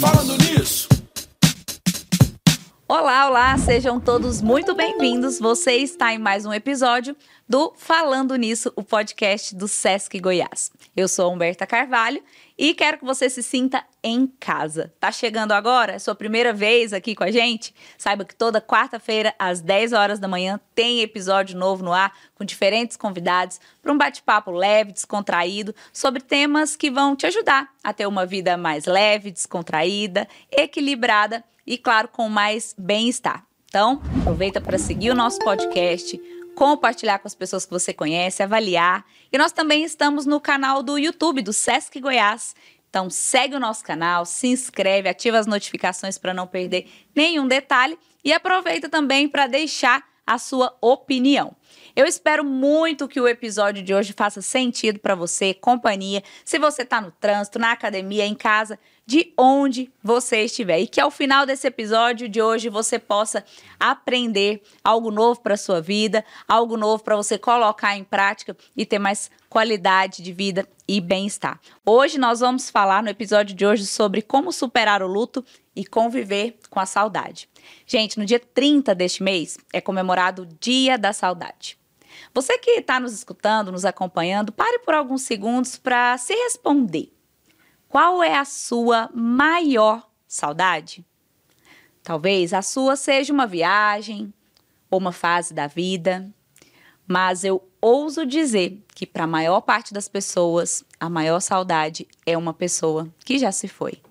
Falando nisso. Olá, olá, sejam todos muito bem-vindos. Você está em mais um episódio do Falando Nisso, o podcast do Sesc Goiás. Eu sou Humberta Carvalho e quero que você se sinta em casa. Tá chegando agora? É sua primeira vez aqui com a gente? Saiba que toda quarta-feira, às 10 horas da manhã, tem episódio novo no ar com diferentes convidados para um bate-papo leve, descontraído sobre temas que vão te ajudar a ter uma vida mais leve, descontraída, equilibrada e, claro, com mais bem-estar. Então, aproveita para seguir o nosso podcast, compartilhar com as pessoas que você conhece, avaliar. E nós também estamos no canal do YouTube do Sesc Goiás. Então segue o nosso canal, se inscreve, ativa as notificações para não perder nenhum detalhe e aproveita também para deixar a sua opinião. Eu espero muito que o episódio de hoje faça sentido para você, companhia, se você está no trânsito, na academia, em casa, de onde você estiver. E que ao final desse episódio de hoje você possa aprender algo novo para sua vida, algo novo para você colocar em prática e ter mais qualidade de vida e bem-estar. Hoje nós vamos falar no episódio de hoje sobre como superar o luto e conviver com a saudade. Gente, no dia 30 deste mês é comemorado o Dia da Saudade. Você que está nos escutando, nos acompanhando, pare por alguns segundos para se responder. Qual é a sua maior saudade? Talvez a sua seja uma viagem ou uma fase da vida, mas eu ouso dizer que para a maior parte das pessoas, a maior saudade é uma pessoa que já se foi.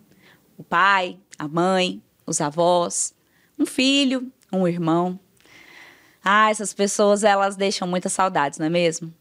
O pai, a mãe, os avós, um filho, um irmão. Ah, essas pessoas elas deixam muitas saudades, não é mesmo?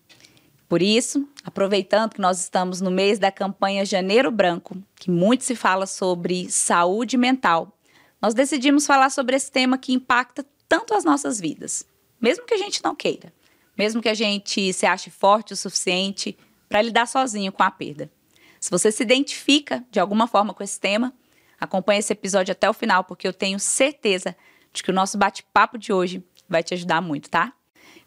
Por isso, aproveitando que nós estamos no mês da campanha Janeiro Branco, que muito se fala sobre saúde mental, nós decidimos falar sobre esse tema que impacta tanto as nossas vidas, mesmo que a gente não queira, mesmo que a gente se ache forte o suficiente para lidar sozinho com a perda. Se você se identifica de alguma forma com esse tema, acompanhe esse episódio até o final, porque eu tenho certeza de que o nosso bate-papo de hoje vai te ajudar muito, tá?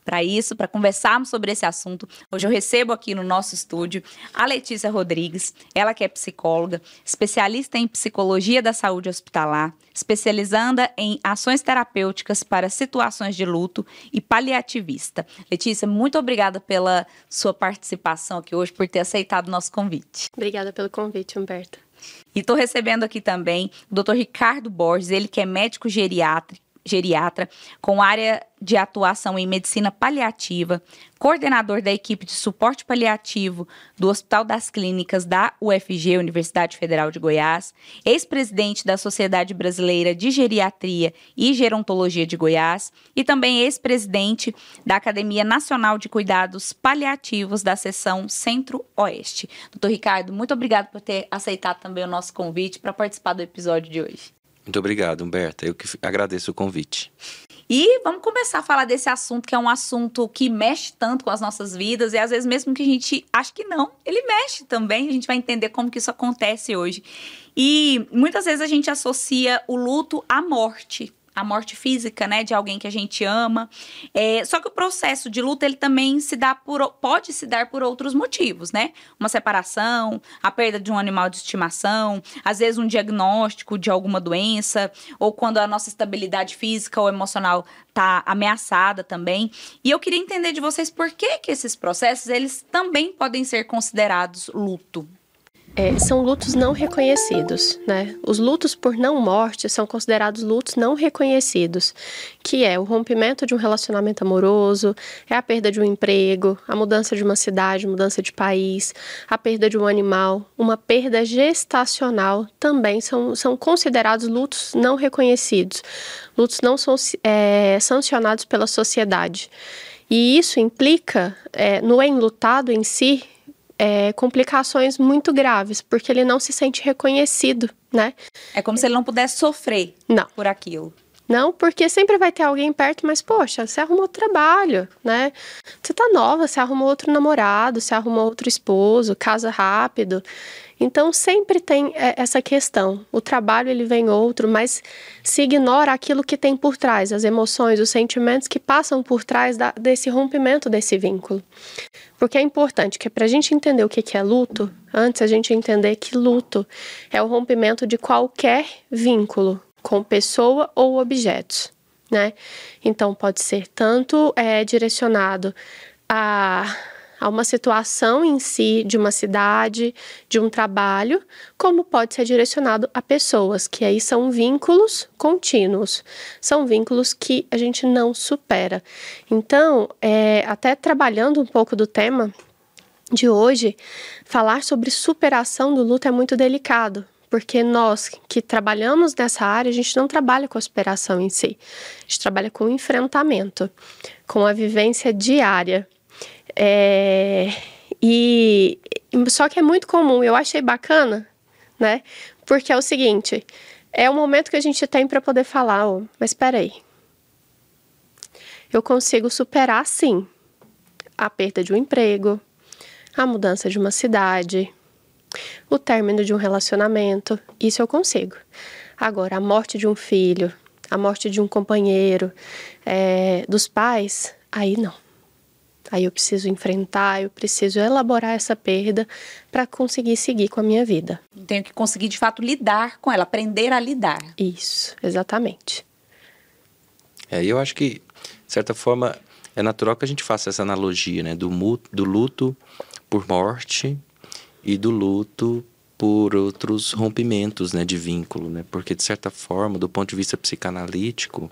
para isso, para conversarmos sobre esse assunto. Hoje eu recebo aqui no nosso estúdio a Letícia Rodrigues, ela que é psicóloga, especialista em psicologia da saúde hospitalar, especializanda em ações terapêuticas para situações de luto e paliativista. Letícia, muito obrigada pela sua participação aqui hoje, por ter aceitado o nosso convite. Obrigada pelo convite, Humberto. E estou recebendo aqui também o Dr. Ricardo Borges, ele que é médico geriátrico geriatra, com área de atuação em medicina paliativa, coordenador da equipe de suporte paliativo do Hospital das Clínicas da UFG, Universidade Federal de Goiás, ex-presidente da Sociedade Brasileira de Geriatria e Gerontologia de Goiás e também ex-presidente da Academia Nacional de Cuidados Paliativos da seção Centro-Oeste. Doutor Ricardo, muito obrigado por ter aceitado também o nosso convite para participar do episódio de hoje. Muito obrigado, Humberta. Eu que agradeço o convite. E vamos começar a falar desse assunto, que é um assunto que mexe tanto com as nossas vidas, e às vezes mesmo que a gente acha que não, ele mexe também. A gente vai entender como que isso acontece hoje. E muitas vezes a gente associa o luto à morte a morte física, né, de alguém que a gente ama. É, só que o processo de luta ele também se dá por, pode se dar por outros motivos, né? Uma separação, a perda de um animal de estimação, às vezes um diagnóstico de alguma doença, ou quando a nossa estabilidade física ou emocional está ameaçada também. E eu queria entender de vocês por que que esses processos eles também podem ser considerados luto. É, são lutos não reconhecidos, né? Os lutos por não morte são considerados lutos não reconhecidos, que é o rompimento de um relacionamento amoroso, é a perda de um emprego, a mudança de uma cidade, mudança de país, a perda de um animal, uma perda gestacional também são, são considerados lutos não reconhecidos. Lutos não são é, sancionados pela sociedade. E isso implica é, no enlutado em si é, complicações muito graves, porque ele não se sente reconhecido, né? É como se ele não pudesse sofrer não. por aquilo. Não, porque sempre vai ter alguém perto, mas poxa, você arrumou trabalho, né? Você tá nova, você arrumou outro namorado, você arrumou outro esposo, casa rápido. Então sempre tem é, essa questão. O trabalho ele vem outro, mas se ignora aquilo que tem por trás, as emoções, os sentimentos que passam por trás da, desse rompimento desse vínculo. Porque é importante que para a gente entender o que é luto, antes a gente entender que luto é o rompimento de qualquer vínculo, com pessoa ou objetos, né? Então pode ser tanto é, direcionado a, a uma situação em si de uma cidade, de um trabalho, como pode ser direcionado a pessoas, que aí são vínculos contínuos, são vínculos que a gente não supera. Então, é, até trabalhando um pouco do tema de hoje, falar sobre superação do luto é muito delicado, porque nós que trabalhamos nessa área, a gente não trabalha com a superação em si, a gente trabalha com o enfrentamento, com a vivência diária. É, e só que é muito comum, eu achei bacana, né? Porque é o seguinte, é o momento que a gente tem para poder falar, oh, mas espera aí. Eu consigo superar sim a perda de um emprego, a mudança de uma cidade, o término de um relacionamento, isso eu consigo. Agora, a morte de um filho, a morte de um companheiro, é, dos pais, aí não. Aí eu preciso enfrentar, eu preciso elaborar essa perda para conseguir seguir com a minha vida. Tenho que conseguir de fato lidar com ela, aprender a lidar. Isso, exatamente. É, eu acho que, de certa forma, é natural que a gente faça essa analogia, né, do, do luto por morte e do luto por outros rompimentos né, de vínculo, né? Porque, de certa forma, do ponto de vista psicanalítico,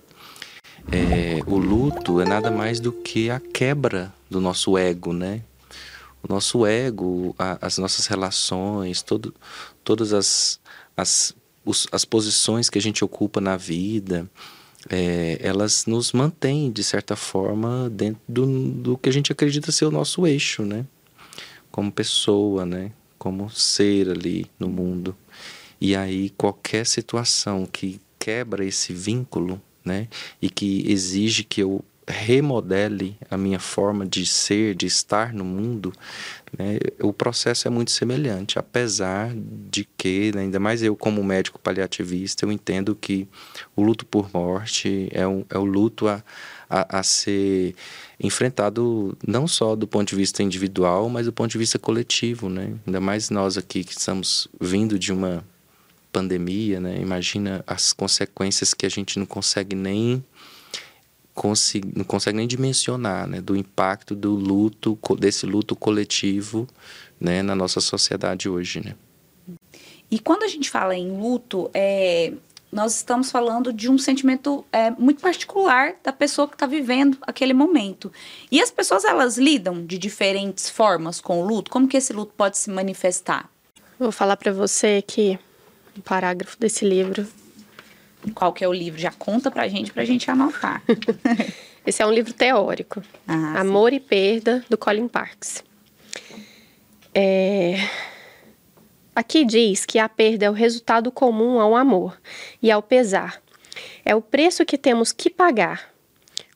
é, o luto é nada mais do que a quebra do nosso ego, né? O nosso ego, a, as nossas relações, todo, todas as, as, os, as posições que a gente ocupa na vida, é, elas nos mantêm, de certa forma, dentro do, do que a gente acredita ser o nosso eixo, né? Como pessoa, né? como ser ali no mundo. E aí qualquer situação que quebra esse vínculo, né, e que exige que eu remodele a minha forma de ser, de estar no mundo, né, o processo é muito semelhante, apesar de que, né, ainda mais eu como médico paliativista, eu entendo que o luto por morte é, um, é o luto a, a, a ser enfrentado não só do ponto de vista individual, mas do ponto de vista coletivo, né? Ainda mais nós aqui que estamos vindo de uma pandemia, né? Imagina as consequências que a gente não consegue nem não consegue nem dimensionar, né, do impacto do luto desse luto coletivo, né, na nossa sociedade hoje, né? E quando a gente fala em luto, é, nós estamos falando de um sentimento é, muito particular da pessoa que está vivendo aquele momento. E as pessoas elas lidam de diferentes formas com o luto. Como que esse luto pode se manifestar? Vou falar para você aqui um parágrafo desse livro. Qual que é o livro? Já conta para gente, para a gente anotar. esse é um livro teórico. Ah, Amor sim. e Perda do Colin Parks. É, Aqui diz que a perda é o resultado comum ao amor e ao pesar. É o preço que temos que pagar,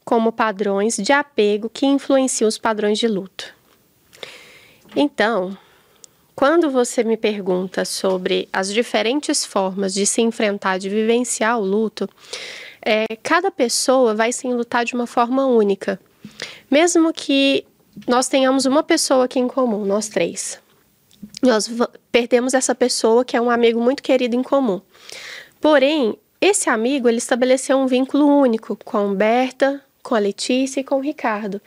como padrões de apego que influenciam os padrões de luto. Então, quando você me pergunta sobre as diferentes formas de se enfrentar, de vivenciar o luto, é, cada pessoa vai se lutar de uma forma única. Mesmo que nós tenhamos uma pessoa aqui em comum, nós três nós perdemos essa pessoa que é um amigo muito querido em comum. Porém, esse amigo ele estabeleceu um vínculo único com a Humberta, com a Letícia e com o Ricardo.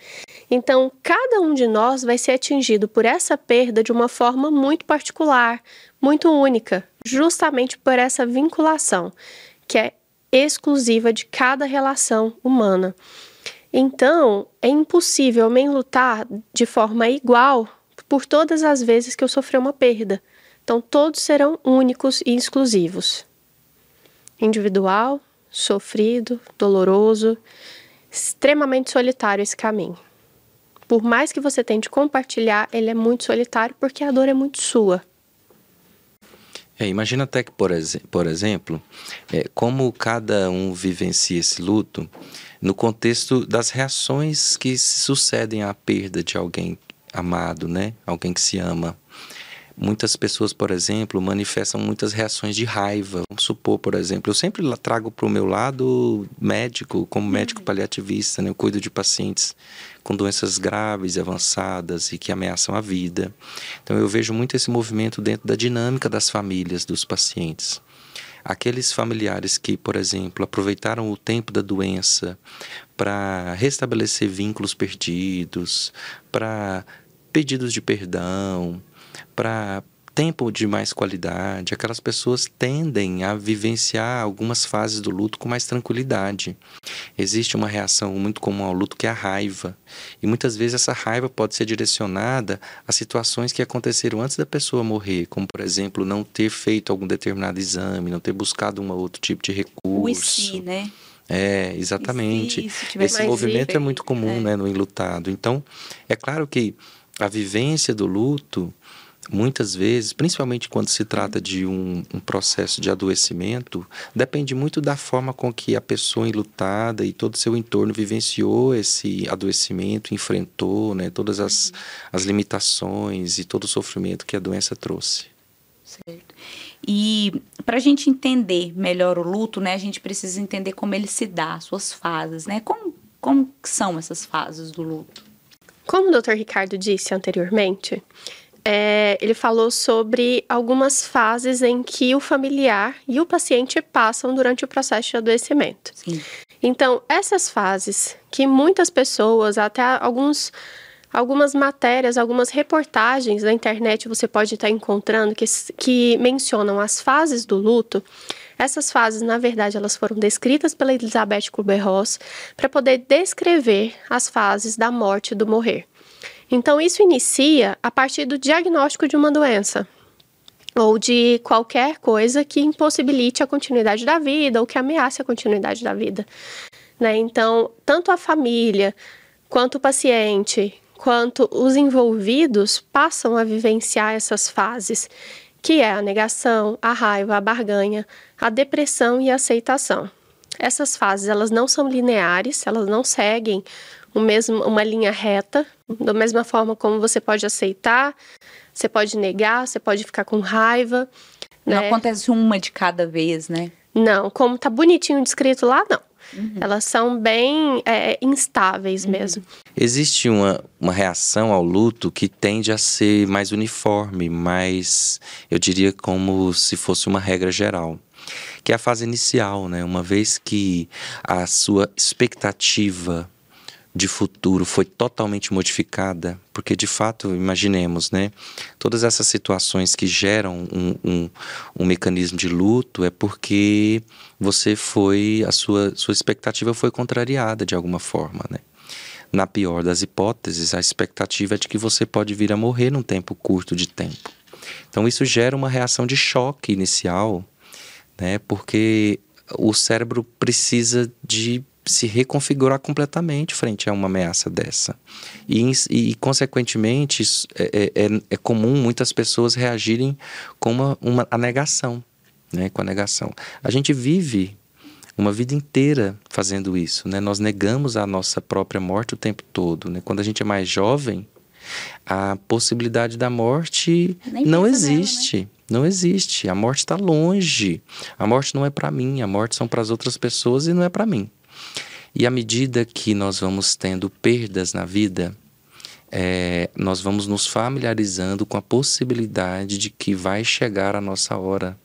Então, cada um de nós vai ser atingido por essa perda de uma forma muito particular, muito única, justamente por essa vinculação que é exclusiva de cada relação humana. Então, é impossível me lutar de forma igual por todas as vezes que eu sofri uma perda. Então, todos serão únicos e exclusivos. Individual, sofrido, doloroso, extremamente solitário esse caminho. Por mais que você tente compartilhar, ele é muito solitário porque a dor é muito sua. É, imagina até que, por, ex por exemplo, é, como cada um vivencia esse luto no contexto das reações que sucedem à perda de alguém amado, né? Alguém que se ama. Muitas pessoas, por exemplo, manifestam muitas reações de raiva. Vamos supor, por exemplo, eu sempre trago para o meu lado médico, como médico uhum. paliativista, né? eu cuido de pacientes com doenças graves e avançadas e que ameaçam a vida. Então eu vejo muito esse movimento dentro da dinâmica das famílias dos pacientes. Aqueles familiares que, por exemplo, aproveitaram o tempo da doença para restabelecer vínculos perdidos, para pedidos de perdão, para tempo de mais qualidade, aquelas pessoas tendem a vivenciar algumas fases do luto com mais tranquilidade. Existe uma reação muito comum ao luto que é a raiva. E muitas vezes essa raiva pode ser direcionada a situações que aconteceram antes da pessoa morrer, como por exemplo, não ter feito algum determinado exame, não ter buscado um outro tipo de recurso. O e si, né? É, exatamente. Esse movimento é muito comum é. né, no enlutado. Então, é claro que a vivência do luto muitas vezes, principalmente quando se trata de um, um, processo de adoecimento, depende muito da forma com que a pessoa enlutada e todo o seu entorno vivenciou esse adoecimento, enfrentou né, todas as, uhum. as limitações e todo o sofrimento que a doença trouxe. Certo. E para a gente entender melhor o luto, né, a gente precisa entender como ele se dá, suas fases, né? Como, como são essas fases do luto? Como o Dr. Ricardo disse anteriormente, é, ele falou sobre algumas fases em que o familiar e o paciente passam durante o processo de adoecimento. Sim. Então, essas fases que muitas pessoas, até alguns, algumas matérias, algumas reportagens na internet você pode estar encontrando que, que mencionam as fases do luto. Essas fases, na verdade, elas foram descritas pela Elizabeth Kubler-Ross para poder descrever as fases da morte e do morrer. Então, isso inicia a partir do diagnóstico de uma doença ou de qualquer coisa que impossibilite a continuidade da vida ou que ameace a continuidade da vida. Né? Então, tanto a família, quanto o paciente, quanto os envolvidos passam a vivenciar essas fases, que é a negação, a raiva, a barganha, a depressão e a aceitação. Essas fases, elas não são lineares, elas não seguem o mesmo, uma linha reta, da mesma forma como você pode aceitar, você pode negar, você pode ficar com raiva. Não né? acontece uma de cada vez, né? Não, como tá bonitinho descrito lá, não. Uhum. Elas são bem é, instáveis uhum. mesmo. Existe uma, uma reação ao luto que tende a ser mais uniforme, mais, eu diria, como se fosse uma regra geral que é a fase inicial, né? Uma vez que a sua expectativa de futuro foi totalmente modificada, porque de fato, imaginemos, né, todas essas situações que geram um, um, um, mecanismo de luto é porque você foi, a sua, sua expectativa foi contrariada de alguma forma, né. Na pior das hipóteses, a expectativa é de que você pode vir a morrer num tempo curto de tempo. Então isso gera uma reação de choque inicial, né, porque o cérebro precisa de se reconfigurar completamente frente a uma ameaça dessa. E, e consequentemente, é, é, é, é, comum muitas pessoas reagirem com uma, uma a negação, né? com a negação. A gente vive uma vida inteira fazendo isso, né? Nós negamos a nossa própria morte o tempo todo, né? Quando a gente é mais jovem, a possibilidade da morte Nem não existe. Dela, né? Não existe. A morte está longe. A morte não é para mim. A morte são para as outras pessoas e não é para mim. E à medida que nós vamos tendo perdas na vida, é, nós vamos nos familiarizando com a possibilidade de que vai chegar a nossa hora.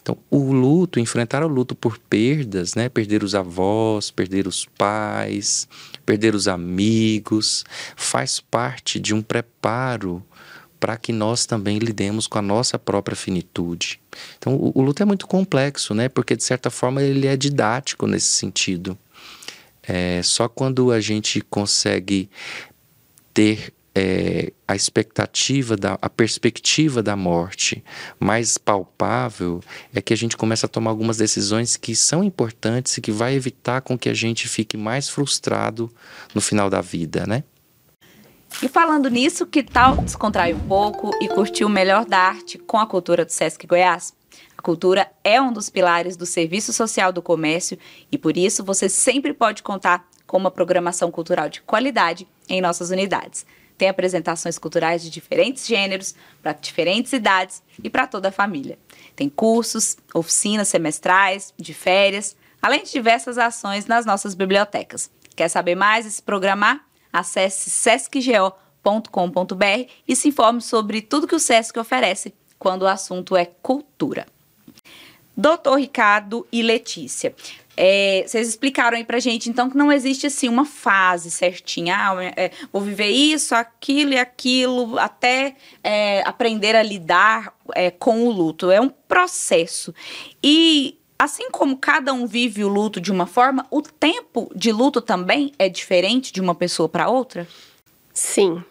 Então, o luto, enfrentar o luto por perdas, né? Perder os avós, perder os pais, perder os amigos, faz parte de um preparo para que nós também lidemos com a nossa própria finitude. Então, o, o luto é muito complexo, né? Porque de certa forma ele é didático nesse sentido. É, só quando a gente consegue ter é, a expectativa, da, a perspectiva da morte mais palpável, é que a gente começa a tomar algumas decisões que são importantes e que vai evitar com que a gente fique mais frustrado no final da vida, né? E falando nisso, que tal descontrair um pouco e curtir o melhor da arte com a cultura do Sesc Goiás? Cultura é um dos pilares do serviço social do comércio e por isso você sempre pode contar com uma programação cultural de qualidade em nossas unidades. Tem apresentações culturais de diferentes gêneros, para diferentes idades e para toda a família. Tem cursos, oficinas semestrais, de férias, além de diversas ações nas nossas bibliotecas. Quer saber mais e se programar? Acesse sescgo.com.br e se informe sobre tudo que o SESC oferece quando o assunto é cultura. Doutor Ricardo e Letícia, é, vocês explicaram aí pra gente, então, que não existe, assim, uma fase certinha. Ah, é, vou viver isso, aquilo e aquilo, até é, aprender a lidar é, com o luto. É um processo. E, assim como cada um vive o luto de uma forma, o tempo de luto também é diferente de uma pessoa para outra? Sim.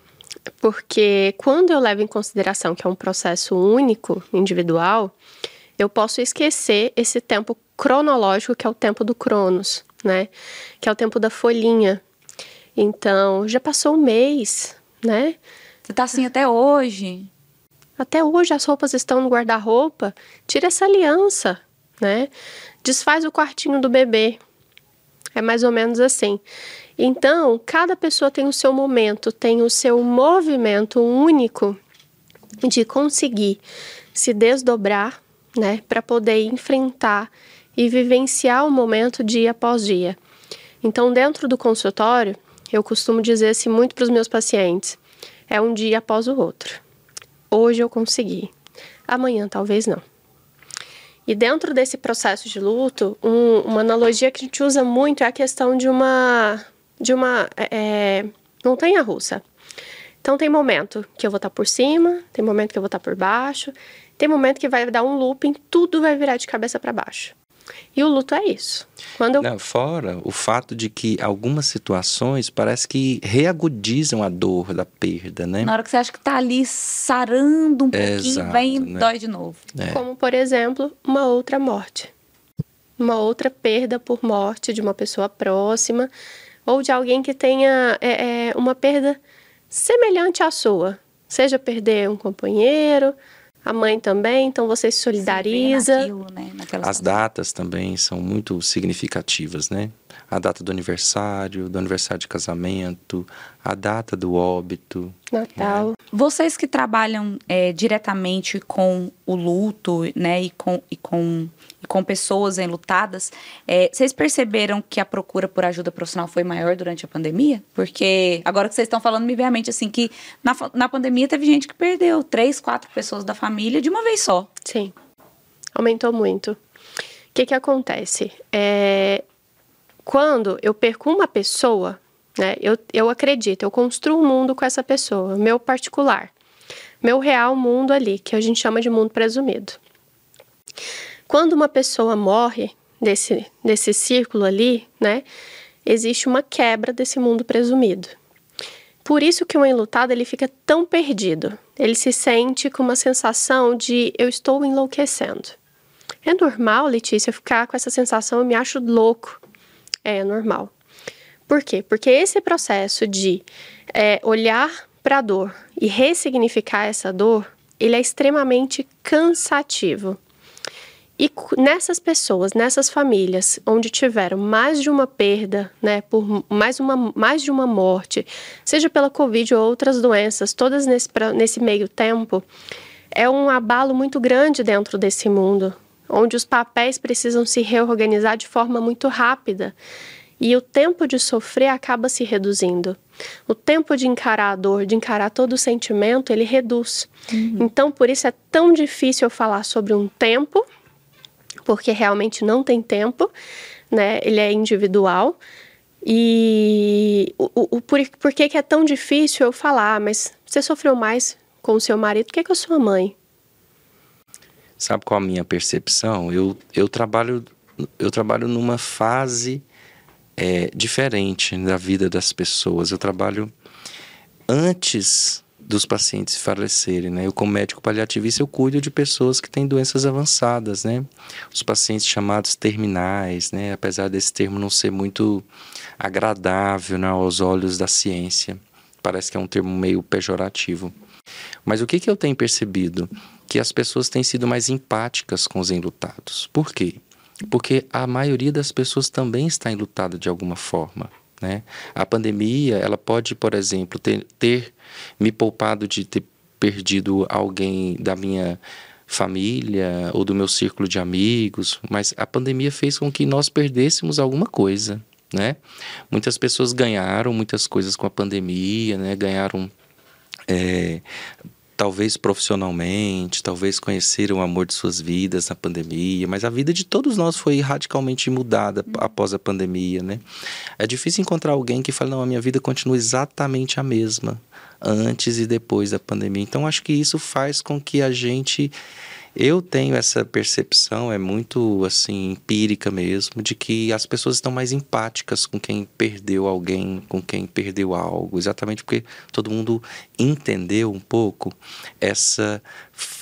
Porque quando eu levo em consideração que é um processo único, individual, eu posso esquecer esse tempo cronológico, que é o tempo do Cronos, né? Que é o tempo da folhinha. Então, já passou um mês, né? Você tá assim até hoje. Até hoje as roupas estão no guarda-roupa. Tira essa aliança, né? Desfaz o quartinho do bebê. É mais ou menos assim. Então, cada pessoa tem o seu momento, tem o seu movimento único de conseguir se desdobrar, né, para poder enfrentar e vivenciar o momento dia após dia. Então, dentro do consultório, eu costumo dizer assim muito para os meus pacientes: é um dia após o outro. Hoje eu consegui, amanhã talvez não. E dentro desse processo de luto, um, uma analogia que a gente usa muito é a questão de uma de uma é, é montanha russa. Então tem momento que eu vou estar por cima, tem momento que eu vou estar por baixo, tem momento que vai dar um looping, tudo vai virar de cabeça para baixo. E o luto é isso. Quando eu... Não, fora o fato de que algumas situações parece que reagudizam a dor da perda, né? Na hora que você acha que tá ali sarando um pouquinho, Exato, vem e né? dói de novo. É. Como, por exemplo, uma outra morte. Uma outra perda por morte de uma pessoa próxima ou de alguém que tenha é, é, uma perda semelhante à sua. Seja perder um companheiro, a mãe também, então você se solidariza. Naquilo, né? As datas também são muito significativas, né? A data do aniversário, do aniversário de casamento, a data do óbito. Natal. Né? Vocês que trabalham é, diretamente com o luto, né, e com, e com com pessoas enlutadas, é, vocês perceberam que a procura por ajuda profissional foi maior durante a pandemia? Porque agora que vocês estão falando, me vem à mente assim que na, na pandemia teve gente que perdeu três, quatro pessoas da família de uma vez só. Sim, aumentou muito. O que, que acontece? É, quando eu perco uma pessoa, né, eu, eu acredito, eu construo um mundo com essa pessoa, meu particular, meu real mundo ali, que a gente chama de mundo presumido. Quando uma pessoa morre desse, desse círculo ali, né, existe uma quebra desse mundo presumido. Por isso que o enlutado ele fica tão perdido. Ele se sente com uma sensação de eu estou enlouquecendo. É normal, Letícia, ficar com essa sensação, eu me acho louco. É, normal. Por quê? Porque esse processo de é, olhar para a dor e ressignificar essa dor, ele é extremamente cansativo. E nessas pessoas, nessas famílias, onde tiveram mais de uma perda, né, por mais, uma, mais de uma morte, seja pela Covid ou outras doenças, todas nesse, nesse meio tempo, é um abalo muito grande dentro desse mundo, onde os papéis precisam se reorganizar de forma muito rápida. E o tempo de sofrer acaba se reduzindo. O tempo de encarar a dor, de encarar todo o sentimento, ele reduz. Uhum. Então, por isso é tão difícil eu falar sobre um tempo porque realmente não tem tempo, né? Ele é individual. E o, o, por, por que, que é tão difícil eu falar, mas você sofreu mais com o seu marido do que com a sua mãe? Sabe qual a minha percepção? Eu, eu trabalho eu trabalho numa fase é, diferente da vida das pessoas. Eu trabalho antes dos pacientes falecerem, né? Eu como médico paliativista eu cuido de pessoas que têm doenças avançadas, né? Os pacientes chamados terminais, né? Apesar desse termo não ser muito agradável né, aos olhos da ciência, parece que é um termo meio pejorativo. Mas o que, que eu tenho percebido? Que as pessoas têm sido mais empáticas com os enlutados. Por quê? Porque a maioria das pessoas também está enlutada de alguma forma. Né? A pandemia, ela pode, por exemplo, ter, ter me poupado de ter perdido alguém da minha família ou do meu círculo de amigos, mas a pandemia fez com que nós perdêssemos alguma coisa, né? Muitas pessoas ganharam muitas coisas com a pandemia, né? Ganharam é, talvez profissionalmente, talvez conheceram o amor de suas vidas na pandemia, mas a vida de todos nós foi radicalmente mudada uhum. após a pandemia, né? É difícil encontrar alguém que fale, não, a minha vida continua exatamente a mesma antes e depois da pandemia. Então, acho que isso faz com que a gente eu tenho essa percepção, é muito assim empírica mesmo, de que as pessoas estão mais empáticas com quem perdeu alguém, com quem perdeu algo, exatamente porque todo mundo entendeu um pouco essa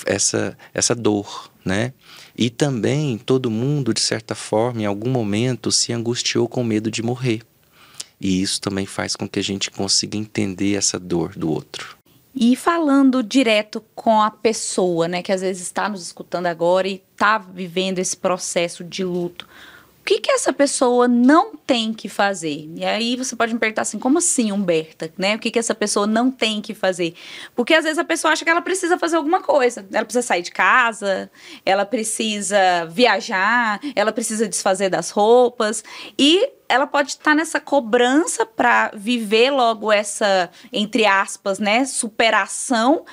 essa essa dor, né? E também todo mundo de certa forma, em algum momento, se angustiou com medo de morrer. E isso também faz com que a gente consiga entender essa dor do outro. E falando direto com a pessoa, né, que às vezes está nos escutando agora e está vivendo esse processo de luto, o que, que essa pessoa não tem que fazer? E aí você pode me perguntar assim, como assim, Humberta? Né? O que, que essa pessoa não tem que fazer? Porque às vezes a pessoa acha que ela precisa fazer alguma coisa. Ela precisa sair de casa, ela precisa viajar, ela precisa desfazer das roupas. E ela pode estar nessa cobrança para viver logo essa, entre aspas, né, superação,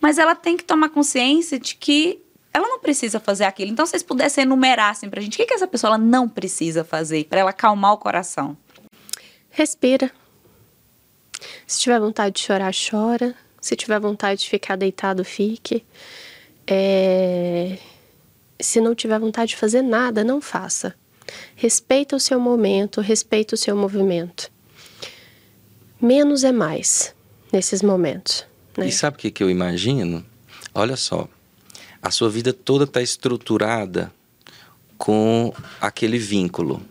mas ela tem que tomar consciência de que ela não precisa fazer aquilo. Então, se vocês pudessem enumerar assim pra gente, o que, que essa pessoa não precisa fazer para ela acalmar o coração? Respira. Se tiver vontade de chorar, chora. Se tiver vontade de ficar deitado, fique. É... Se não tiver vontade de fazer nada, não faça. Respeita o seu momento, respeita o seu movimento. Menos é mais nesses momentos. Né? E sabe o que, que eu imagino? Olha só, a sua vida toda está estruturada com aquele vínculo.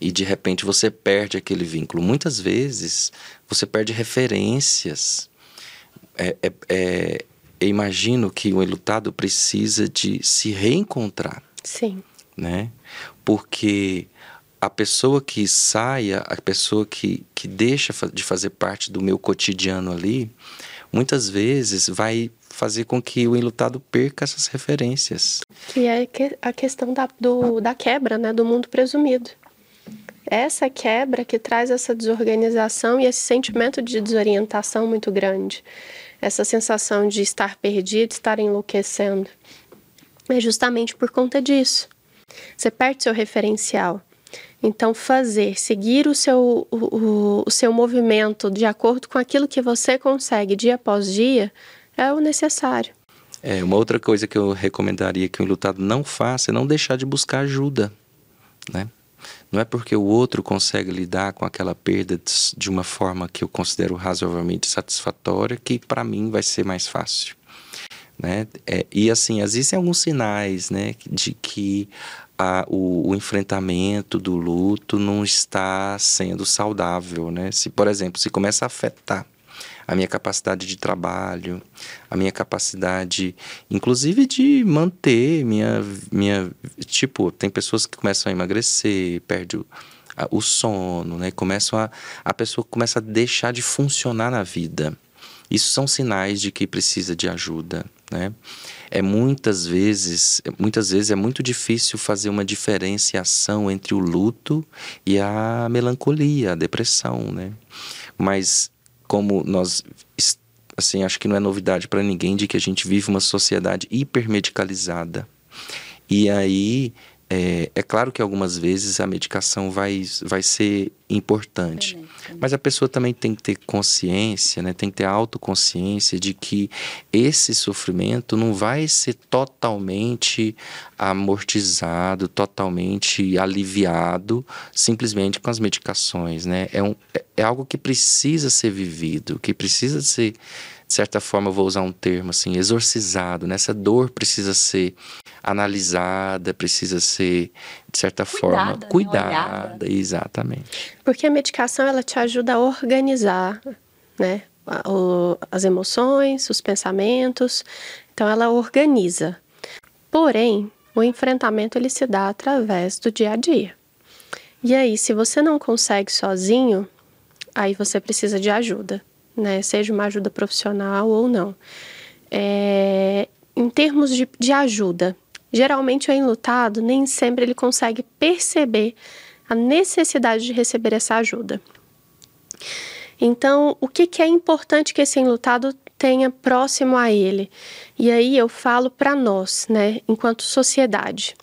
E de repente você perde aquele vínculo. Muitas vezes você perde referências. É, é, é, eu imagino que o enlutado precisa de se reencontrar. Sim. Né? Porque a pessoa que saia, a pessoa que, que deixa de fazer parte do meu cotidiano ali, muitas vezes vai fazer com que o enlutado perca essas referências. Que é a questão da, do, da quebra, né, do mundo presumido. Essa quebra que traz essa desorganização e esse sentimento de desorientação muito grande. Essa sensação de estar perdido, estar enlouquecendo. É justamente por conta disso. Você perde seu referencial. Então, fazer, seguir o seu, o, o, seu movimento de acordo com aquilo que você consegue dia após dia, é o necessário. É, uma outra coisa que eu recomendaria que o enlutado não faça é não deixar de buscar ajuda, né? Não é porque o outro consegue lidar com aquela perda de uma forma que eu considero razoavelmente satisfatória que para mim vai ser mais fácil, né? É, e assim, existem alguns sinais, né, de que a, o, o, enfrentamento do luto não está sendo saudável, né? Se, por exemplo, se começa a afetar a minha capacidade de trabalho, a minha capacidade, inclusive, de manter minha, minha. Tipo, tem pessoas que começam a emagrecer, perde o, a, o sono, né? Começam a, a pessoa começa a deixar de funcionar na vida. Isso são sinais de que precisa de ajuda, né? É muitas vezes, muitas vezes é muito difícil fazer uma diferenciação entre o luto e a melancolia, a depressão, né? Mas como nós assim, acho que não é novidade para ninguém de que a gente vive uma sociedade hipermedicalizada. E aí é, é, claro que algumas vezes a medicação vai, vai ser importante, mas a pessoa também tem que ter consciência, né, tem que ter autoconsciência de que esse sofrimento não vai ser totalmente amortizado, totalmente aliviado simplesmente com as medicações. Né? É, um, é, é algo que precisa ser vivido, que precisa ser de certa forma, vou usar um termo assim, exorcizado, né? Essa dor precisa ser analisada, precisa ser, de certa cuidada, forma, né? cuidada. Né? Exatamente. Porque a medicação, ela te ajuda a organizar, né? as emoções, os pensamentos, Então ela organiza. Porém, o enfrentamento ele se dá através do dia a dia. E aí, se você não consegue sozinho, aí você precisa de ajuda, né? Seja uma ajuda profissional ou não. É, em termos de, de ajuda, geralmente o enlutado nem sempre ele consegue perceber a necessidade de receber essa ajuda. Então, o que, que é importante que esse enlutado tenha próximo a ele? E aí eu falo para nós, né, enquanto sociedade.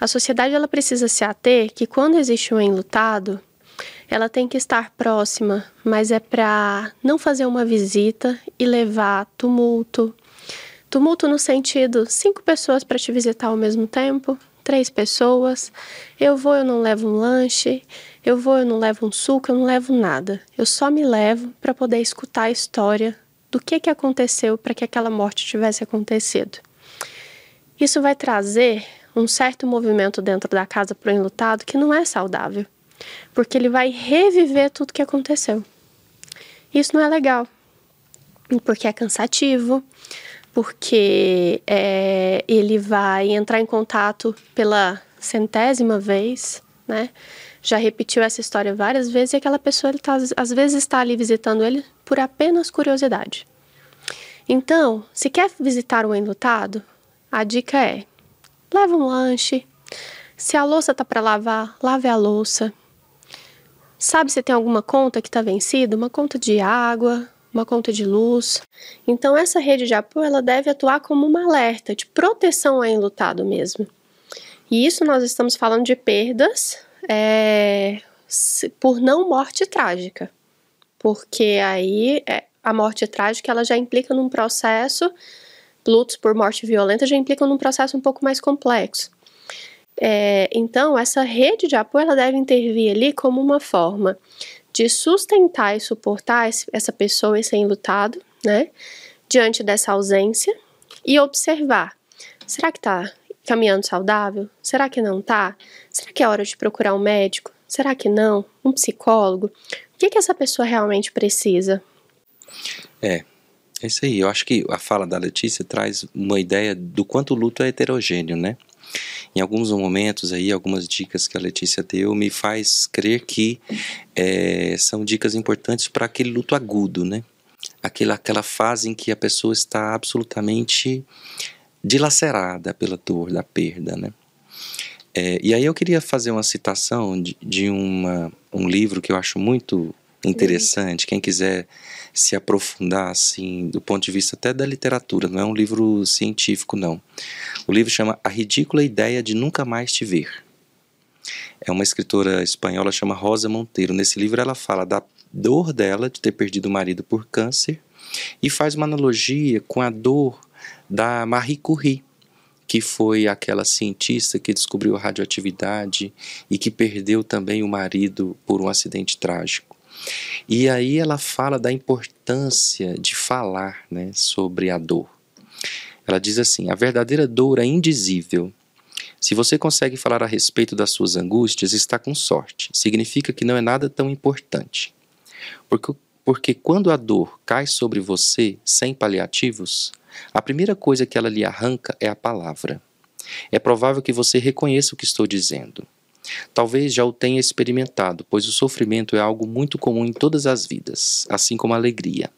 A sociedade ela precisa se ater que quando existe um enlutado, ela tem que estar próxima, mas é para não fazer uma visita e levar tumulto. Tumulto no sentido cinco pessoas para te visitar ao mesmo tempo, três pessoas. Eu vou, eu não levo um lanche. Eu vou, eu não levo um suco, eu não levo nada. Eu só me levo para poder escutar a história do que, que aconteceu para que aquela morte tivesse acontecido. Isso vai trazer um certo movimento dentro da casa para o enlutado que não é saudável, porque ele vai reviver tudo que aconteceu. Isso não é legal, porque é cansativo, porque é, ele vai entrar em contato pela centésima vez, né? Já repetiu essa história várias vezes e aquela pessoa, ele tá, às vezes, está ali visitando ele por apenas curiosidade. Então, se quer visitar o enlutado, a dica é: leva um lanche. Se a louça tá para lavar, lave a louça. Sabe se tem alguma conta que está vencida? Uma conta de água, uma conta de luz. Então essa rede de apoio ela deve atuar como uma alerta de proteção ao enlutado mesmo. E isso nós estamos falando de perdas é, por não morte trágica, porque aí é, a morte trágica ela já implica num processo, lutos por morte violenta já implicam num processo um pouco mais complexo. É, então essa rede de apoio ela deve intervir ali como uma forma de sustentar e suportar essa pessoa, esse enlutado, né, diante dessa ausência e observar: será que está caminhando saudável? Será que não está? Será que é hora de procurar um médico? Será que não? Um psicólogo? O que, que essa pessoa realmente precisa? É, é isso aí. Eu acho que a fala da Letícia traz uma ideia do quanto o luto é heterogêneo, né? Em alguns momentos aí, algumas dicas que a Letícia deu me faz crer que é, são dicas importantes para aquele luto agudo, né? Aquela, aquela fase em que a pessoa está absolutamente dilacerada pela dor da perda, né? É, e aí eu queria fazer uma citação de, de uma, um livro que eu acho muito interessante. Quem quiser se aprofundar, assim, do ponto de vista até da literatura, não é um livro científico, não. O livro chama A Ridícula Ideia de Nunca Mais Te Ver. É uma escritora espanhola chama Rosa Monteiro. Nesse livro ela fala da dor dela de ter perdido o marido por câncer e faz uma analogia com a dor da Marie Curie, que foi aquela cientista que descobriu a radioatividade e que perdeu também o marido por um acidente trágico. E aí ela fala da importância de falar né, sobre a dor. Ela diz assim: a verdadeira dor é indizível. Se você consegue falar a respeito das suas angústias, está com sorte. Significa que não é nada tão importante. Porque, porque quando a dor cai sobre você sem paliativos, a primeira coisa que ela lhe arranca é a palavra. É provável que você reconheça o que estou dizendo. Talvez já o tenha experimentado, pois o sofrimento é algo muito comum em todas as vidas, assim como a alegria.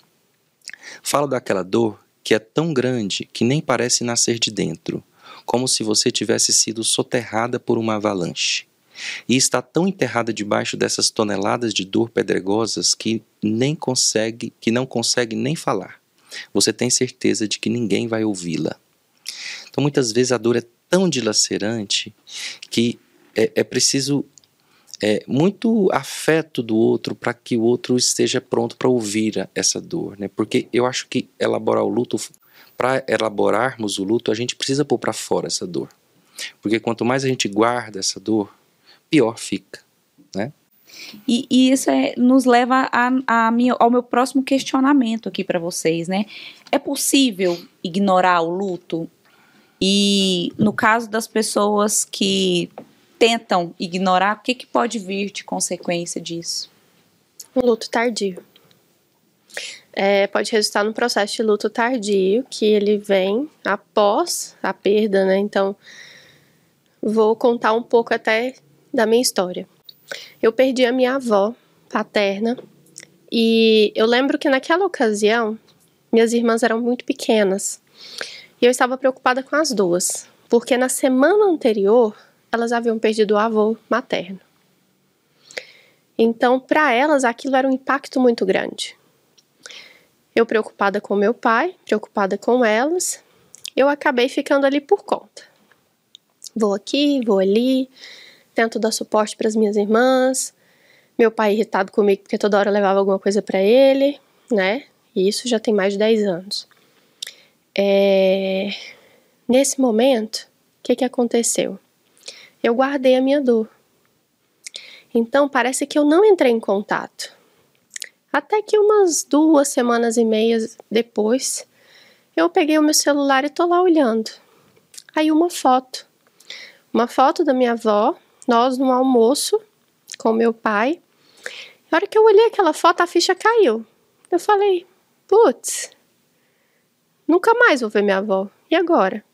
Falo daquela dor que é tão grande que nem parece nascer de dentro, como se você tivesse sido soterrada por uma avalanche. E está tão enterrada debaixo dessas toneladas de dor pedregosas que nem consegue, que não consegue nem falar. Você tem certeza de que ninguém vai ouvi-la. Então muitas vezes a dor é tão dilacerante que é, é preciso é, muito afeto do outro para que o outro esteja pronto para ouvir essa dor, né? Porque eu acho que elaborar o luto, para elaborarmos o luto, a gente precisa pôr para fora essa dor. Porque quanto mais a gente guarda essa dor, pior fica, né? E, e isso é, nos leva a, a minha, ao meu próximo questionamento aqui para vocês, né? É possível ignorar o luto? E no caso das pessoas que tentam ignorar, o que, que pode vir de consequência disso? Um luto tardio. é, pode resultar num processo de luto tardio, que ele vem após a perda, né? Então, vou contar um pouco até da minha história. Eu perdi a minha avó paterna e eu lembro que naquela ocasião minhas irmãs eram muito pequenas e eu estava preocupada com as duas, porque na semana anterior elas haviam perdido o avô materno. Então, para elas, aquilo era um impacto muito grande. Eu preocupada com meu pai, preocupada com elas, eu acabei ficando ali por conta. Vou aqui, vou ali, tento dar suporte para as minhas irmãs. Meu pai irritado comigo porque toda hora levava alguma coisa para ele, né? E isso já tem mais de 10 anos. É... Nesse momento, o que, que aconteceu? Eu guardei a minha dor. Então parece que eu não entrei em contato. Até que umas duas semanas e meias depois, eu peguei o meu celular e tô lá olhando. Aí uma foto. Uma foto da minha avó, nós no almoço com meu pai. Na hora que eu olhei aquela foto, a ficha caiu. Eu falei, putz, nunca mais vou ver minha avó. E agora?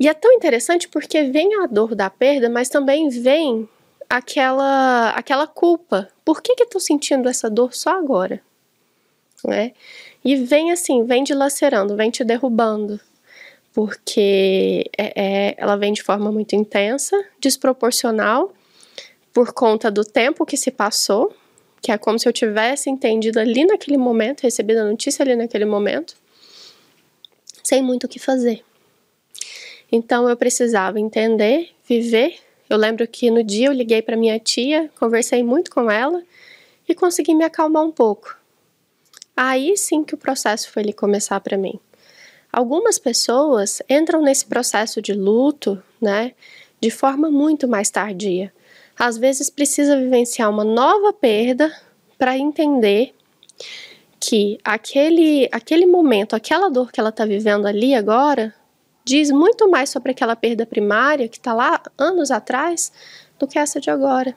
E é tão interessante porque vem a dor da perda, mas também vem aquela aquela culpa. Por que que tô sentindo essa dor só agora? Né? E vem assim, vem dilacerando, vem te derrubando, porque é, é, ela vem de forma muito intensa, desproporcional, por conta do tempo que se passou, que é como se eu tivesse entendido ali naquele momento, recebido a notícia ali naquele momento, sem muito o que fazer. Então eu precisava entender, viver eu lembro que no dia eu liguei para minha tia, conversei muito com ela e consegui me acalmar um pouco. Aí sim que o processo foi ali começar para mim. Algumas pessoas entram nesse processo de luto, né, de forma muito mais tardia. Às vezes precisa vivenciar uma nova perda para entender que aquele, aquele momento, aquela dor que ela está vivendo ali agora, diz muito mais sobre aquela perda primária que está lá anos atrás do que essa de agora.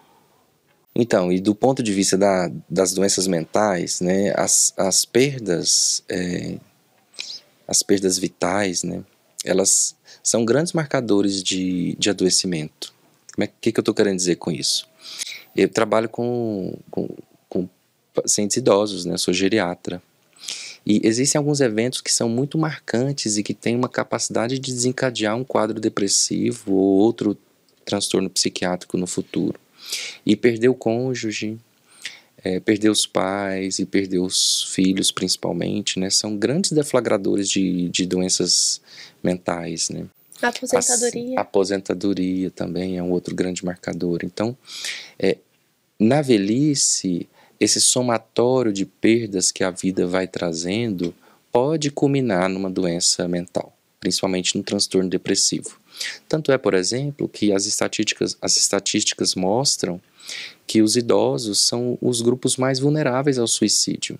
Então, e do ponto de vista da, das doenças mentais, né, as, as perdas, é, as perdas vitais, né, elas são grandes marcadores de, de adoecimento. O que, que eu estou querendo dizer com isso? Eu trabalho com, com, com pacientes idosos, né, sou geriatra. E existem alguns eventos que são muito marcantes e que têm uma capacidade de desencadear um quadro depressivo ou outro transtorno psiquiátrico no futuro. E perder o cônjuge, é, perder os pais e perder os filhos, principalmente, né, são grandes deflagradores de, de doenças mentais, né. Aposentadoria. A, aposentadoria também é um outro grande marcador. Então, é, na velhice, esse somatório de perdas que a vida vai trazendo pode culminar numa doença mental, principalmente no transtorno depressivo. Tanto é, por exemplo, que as estatísticas, as estatísticas mostram que os idosos são os grupos mais vulneráveis ao suicídio.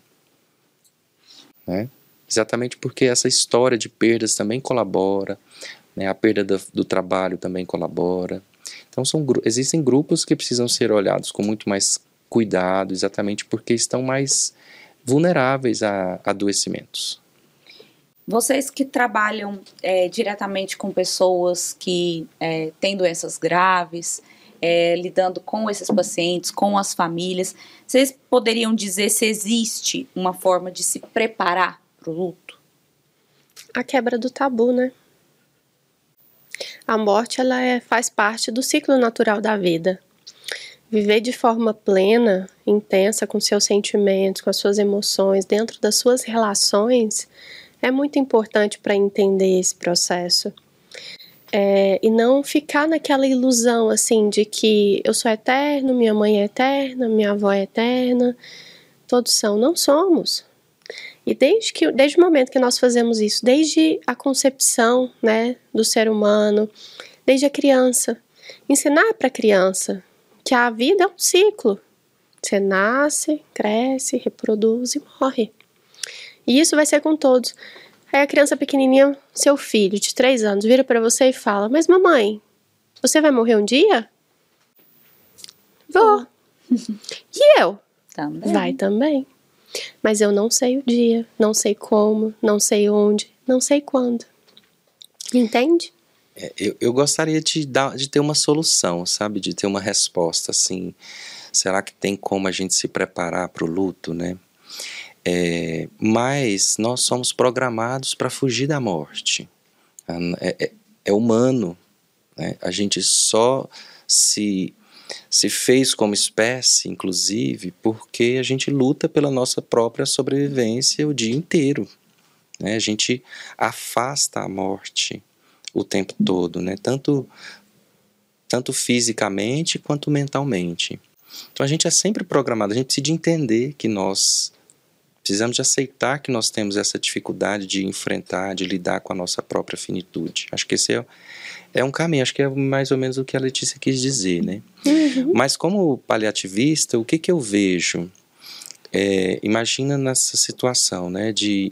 Né? Exatamente porque essa história de perdas também colabora, né? a perda do, do trabalho também colabora. Então, são, existem grupos que precisam ser olhados com muito mais cuidado, exatamente porque estão mais vulneráveis a adoecimentos. Vocês que trabalham é, diretamente com pessoas que é, têm doenças graves, é, lidando com esses pacientes, com as famílias, vocês poderiam dizer se existe uma forma de se preparar para o luto? A quebra do tabu, né? A morte ela é, faz parte do ciclo natural da vida. Viver de forma plena, intensa com seus sentimentos, com as suas emoções, dentro das suas relações, é muito importante para entender esse processo. É, e não ficar naquela ilusão assim de que eu sou eterno, minha mãe é eterna, minha avó é eterna, todos são. Não somos. E desde, que, desde o momento que nós fazemos isso, desde a concepção né, do ser humano, desde a criança, ensinar para a criança que a vida é um ciclo. Você nasce, cresce, reproduz e morre. E isso vai ser com todos. Aí a criança pequenininha, seu filho de três anos, vira para você e fala: Mas mamãe, você vai morrer um dia? Vou. e eu? Também. Vai também. mas eu não sei o dia, não sei como, não sei onde, não sei quando. Entende? É, eu, eu gostaria de, dar, de ter uma solução, sabe? De ter uma resposta, assim. Será que tem como a gente se preparar para o luto, né? É, mas nós somos programados para fugir da morte. É, é, é humano. Né? A gente só se, se fez como espécie, inclusive, porque a gente luta pela nossa própria sobrevivência o dia inteiro. Né? A gente afasta a morte o tempo todo, né? tanto, tanto fisicamente quanto mentalmente. Então a gente é sempre programado, a gente precisa entender que nós Precisamos de aceitar que nós temos essa dificuldade de enfrentar, de lidar com a nossa própria finitude. Acho que esse é, é um caminho, acho que é mais ou menos o que a Letícia quis dizer, né? Uhum. Mas como paliativista, o que, que eu vejo? É, imagina nessa situação, né, de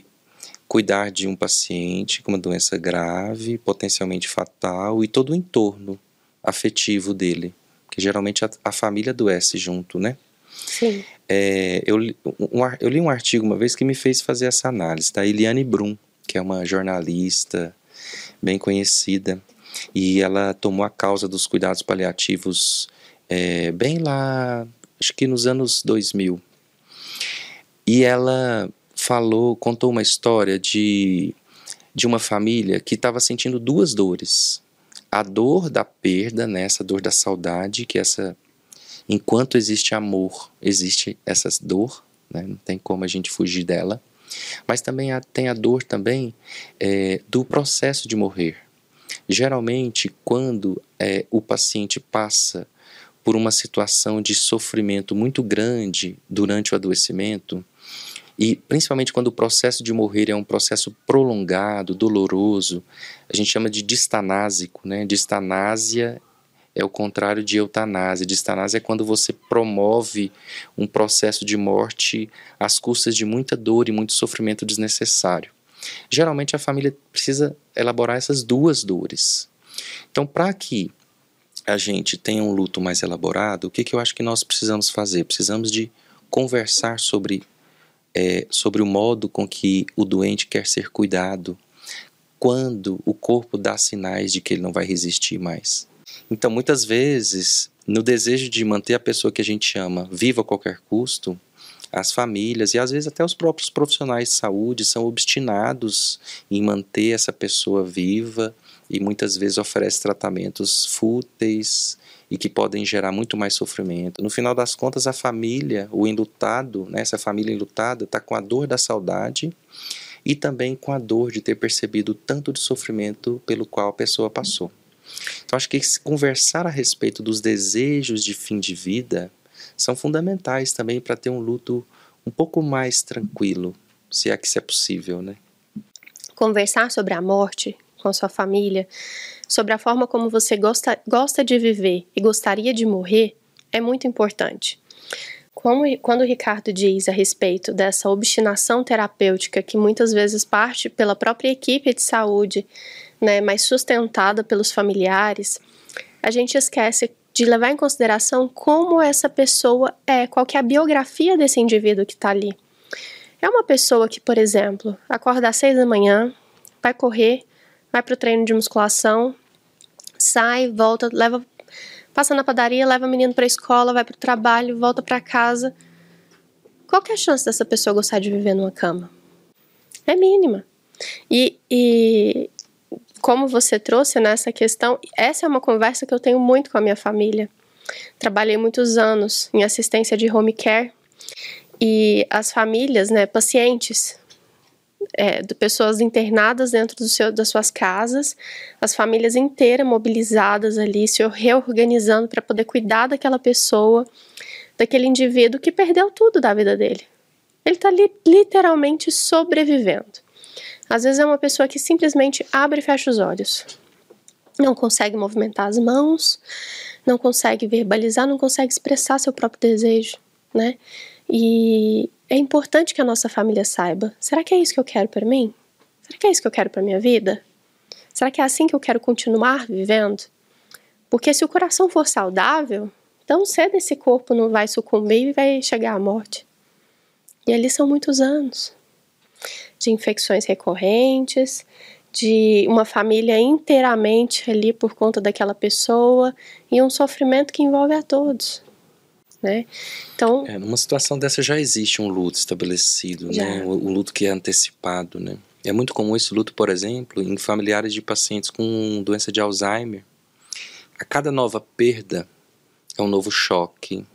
cuidar de um paciente com uma doença grave, potencialmente fatal, e todo o entorno afetivo dele, que geralmente a, a família adoece junto, né? Sim. É, eu, um, eu li um artigo uma vez que me fez fazer essa análise, da Eliane Brum, que é uma jornalista bem conhecida, e ela tomou a causa dos cuidados paliativos é, bem lá, acho que nos anos 2000. E ela falou, contou uma história de, de uma família que estava sentindo duas dores. A dor da perda, né, essa dor da saudade que essa enquanto existe amor, existe essa dor, né? não tem como a gente fugir dela. Mas também tem a dor também é, do processo de morrer. Geralmente, quando é, o paciente passa por uma situação de sofrimento muito grande durante o adoecimento, e principalmente quando o processo de morrer é um processo prolongado, doloroso, a gente chama de distanásico, né? Distanásia é o contrário de eutanásia. Distanásia é quando você promove um processo de morte às custas de muita dor e muito sofrimento desnecessário. Geralmente a família precisa elaborar essas duas dores. Então, para que a gente tenha um luto mais elaborado, o que, que eu acho que nós precisamos fazer? Precisamos de conversar sobre, é, sobre o modo com que o doente quer ser cuidado quando o corpo dá sinais de que ele não vai resistir mais. Então, muitas vezes, no desejo de manter a pessoa que a gente ama viva a qualquer custo, as famílias e às vezes até os próprios profissionais de saúde são obstinados em manter essa pessoa viva e muitas vezes oferece tratamentos fúteis e que podem gerar muito mais sofrimento. No final das contas, a família, o enlutado, né, essa família enlutada, está com a dor da saudade e também com a dor de ter percebido tanto de sofrimento pelo qual a pessoa passou. Então, acho que conversar a respeito dos desejos de fim de vida são fundamentais também para ter um luto um pouco mais tranquilo, se é que isso é possível, né? Conversar sobre a morte com sua família, sobre a forma como você gosta, gosta de viver e gostaria de morrer, é muito importante. Como, quando o Ricardo diz a respeito dessa obstinação terapêutica que muitas vezes parte pela própria equipe de saúde né, mais sustentada pelos familiares, a gente esquece de levar em consideração como essa pessoa é, qual que é a biografia desse indivíduo que está ali. É uma pessoa que, por exemplo, acorda às seis da manhã, vai correr, vai para o treino de musculação, sai, volta, leva, passa na padaria, leva o menino para a escola, vai para o trabalho, volta para casa. Qual que é a chance dessa pessoa gostar de viver numa cama? É mínima. E, e como você trouxe nessa questão, essa é uma conversa que eu tenho muito com a minha família. Trabalhei muitos anos em assistência de home care e as famílias, né, pacientes, é, de pessoas internadas dentro seu, das suas casas, as famílias inteiras mobilizadas ali, se reorganizando para poder cuidar daquela pessoa, daquele indivíduo que perdeu tudo da vida dele. Ele está li, literalmente sobrevivendo. Às vezes é uma pessoa que simplesmente abre e fecha os olhos. Não consegue movimentar as mãos, não consegue verbalizar, não consegue expressar seu próprio desejo, né? E é importante que a nossa família saiba: será que é isso que eu quero para mim? Será que é isso que eu quero para minha vida? Será que é assim que eu quero continuar vivendo? Porque se o coração for saudável, tão cedo esse corpo não vai sucumbir e vai chegar à morte. E ali são muitos anos de infecções recorrentes, de uma família inteiramente ali por conta daquela pessoa e um sofrimento que envolve a todos. Né? Então, é, numa situação dessa já existe um luto estabelecido, já. né? O, o, luto que é antecipado, né? É muito comum esse luto, por exemplo, em familiares de pacientes com doença de Alzheimer. A cada nova perda é um novo choque,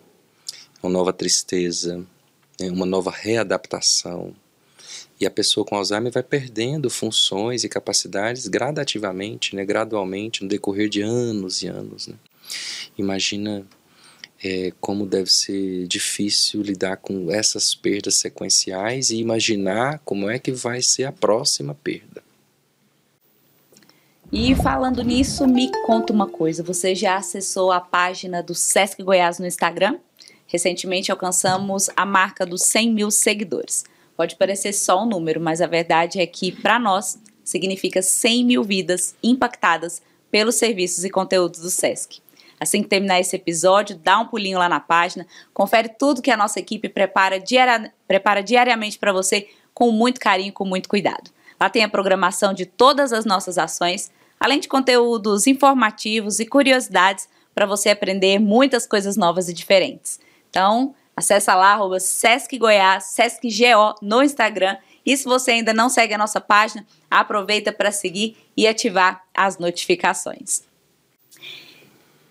é uma nova tristeza, é uma nova readaptação. E a pessoa com Alzheimer vai perdendo funções e capacidades gradativamente, né, gradualmente, no decorrer de anos e anos. Né? Imagina é, como deve ser difícil lidar com essas perdas sequenciais e imaginar como é que vai ser a próxima perda. E falando nisso, me conta uma coisa: você já acessou a página do Sesc Goiás no Instagram? Recentemente alcançamos a marca dos 100 mil seguidores. Pode parecer só um número, mas a verdade é que, para nós, significa 100 mil vidas impactadas pelos serviços e conteúdos do SESC. Assim que terminar esse episódio, dá um pulinho lá na página, confere tudo que a nossa equipe prepara, diari prepara diariamente para você com muito carinho, com muito cuidado. Lá tem a programação de todas as nossas ações, além de conteúdos informativos e curiosidades para você aprender muitas coisas novas e diferentes. Então, acessa lá, arroba Sesc Goiás, Sesc GO no Instagram. E se você ainda não segue a nossa página, aproveita para seguir e ativar as notificações.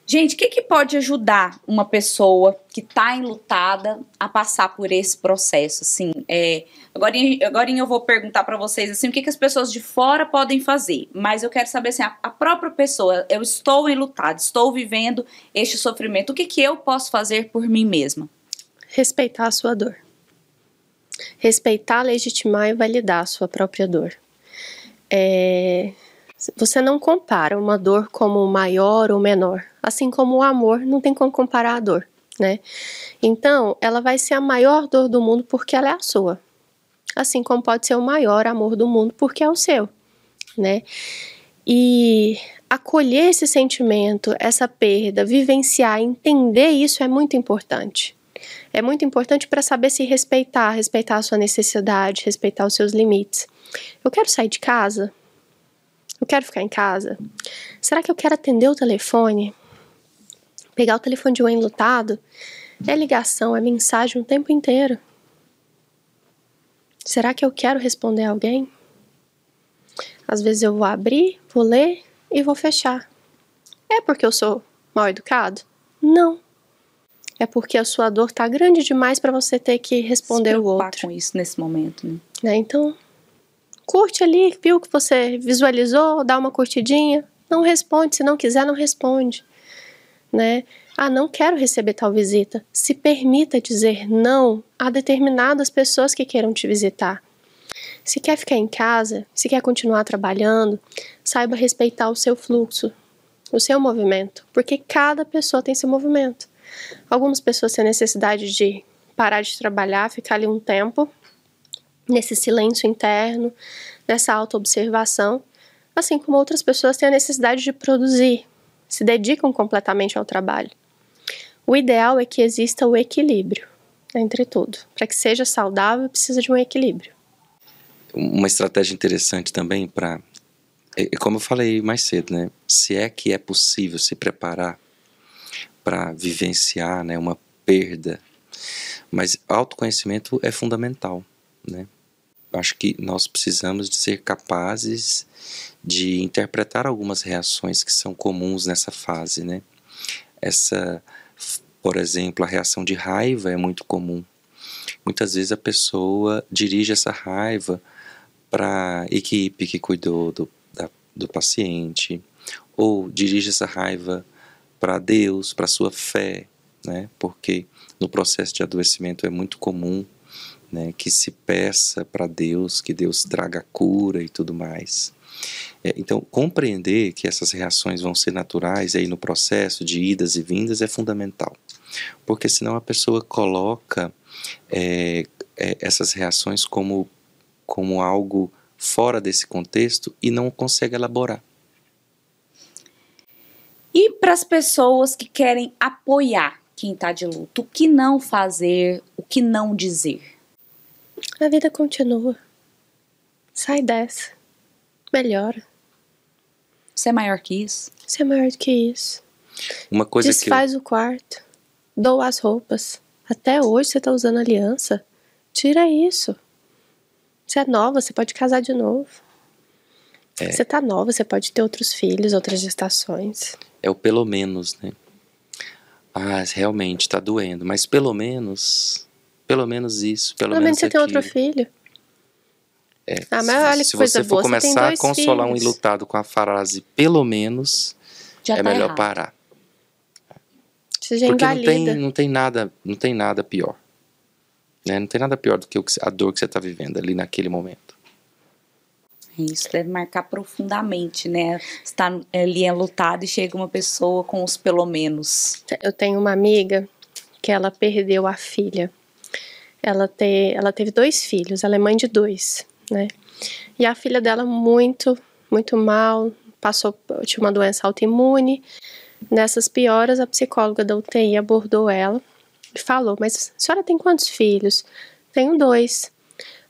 Gente, o que, que pode ajudar uma pessoa que está enlutada a passar por esse processo? Assim, é, agora, agora eu vou perguntar para vocês assim, o que, que as pessoas de fora podem fazer, mas eu quero saber assim, a, a própria pessoa, eu estou enlutada, estou vivendo este sofrimento, o que, que eu posso fazer por mim mesma? Respeitar a sua dor. Respeitar, legitimar e validar a sua própria dor. É, você não compara uma dor como maior ou menor, assim como o amor não tem como comparar a dor, né? Então, ela vai ser a maior dor do mundo porque ela é a sua. Assim como pode ser o maior amor do mundo porque é o seu, né? E acolher esse sentimento, essa perda, vivenciar, entender isso é muito importante. É muito importante para saber se respeitar, respeitar a sua necessidade, respeitar os seus limites. Eu quero sair de casa? Eu quero ficar em casa? Será que eu quero atender o telefone? Pegar o telefone de um enlutado? É ligação, é mensagem o tempo inteiro. Será que eu quero responder a alguém? Às vezes eu vou abrir, vou ler e vou fechar. É porque eu sou mal educado? Não. É porque a sua dor tá grande demais para você ter que responder o outro. com isso nesse momento, né? né? Então, curte ali, viu que você visualizou, dá uma curtidinha, não responde, se não quiser, não responde, né? Ah, não quero receber tal visita. Se permita dizer não a determinadas pessoas que queiram te visitar. Se quer ficar em casa, se quer continuar trabalhando, saiba respeitar o seu fluxo, o seu movimento, porque cada pessoa tem seu movimento. Algumas pessoas têm necessidade de parar de trabalhar, ficar ali um tempo, nesse silêncio interno, nessa autoobservação, assim como outras pessoas têm a necessidade de produzir, se dedicam completamente ao trabalho. O ideal é que exista o equilíbrio entre tudo. Para que seja saudável, precisa de um equilíbrio. Uma estratégia interessante também para, é, é como eu falei mais cedo, né? Se é que é possível se preparar para vivenciar, né, uma perda, mas autoconhecimento é fundamental, né? Acho que nós precisamos de ser capazes de interpretar algumas reações que são comuns nessa fase, né? Essa, por exemplo, a reação de raiva é muito comum. Muitas vezes a pessoa dirige essa raiva para a equipe que cuidou do, da, do paciente, ou dirige essa raiva para Deus, para sua fé, né? Porque no processo de adoecimento é muito comum né, que se peça para Deus que Deus traga cura e tudo mais. É, então, compreender que essas reações vão ser naturais aí no processo de idas e vindas é fundamental, porque senão a pessoa coloca é, é, essas reações como, como algo fora desse contexto e não consegue elaborar. E para as pessoas que querem apoiar quem está de luto, o que não fazer, o que não dizer? A vida continua. Sai dessa. Melhora. Você é maior que isso? Você é maior do que isso. Uma coisa Desfaz que o quarto. Doa as roupas. Até hoje você tá usando aliança. Tira isso. Você é nova, você pode casar de novo. É. Você tá nova, você pode ter outros filhos, outras gestações. é o pelo menos, né? Ah, realmente tá doendo, mas pelo menos, pelo menos isso, pelo, Pelo menos você tem aquilo. outro filho. É, Ah, mas se, olha que se coisa você for boa, você tem começar a dois consolar um filhos. enlutado com a frase pelo menos, Já é tá melhor errado. parar. Você já Porque não tem, não tem nada, não tem nada pior. Né? Não tem nada pior do que a dor que você está vivendo ali naquele momento. Isso deve marcar profundamente, né? Está ali enlutado e chega uma pessoa com os pelo menos. Eu tenho uma amiga que ela perdeu a filha. Ela, te, ela teve dois filhos, ela é mãe de dois, né? E a filha dela muito, muito mal, passou, tinha uma doença autoimune. Nessas pioras, a psicóloga da UTI abordou ela e falou: Mas a senhora tem quantos filhos? Tenho dois.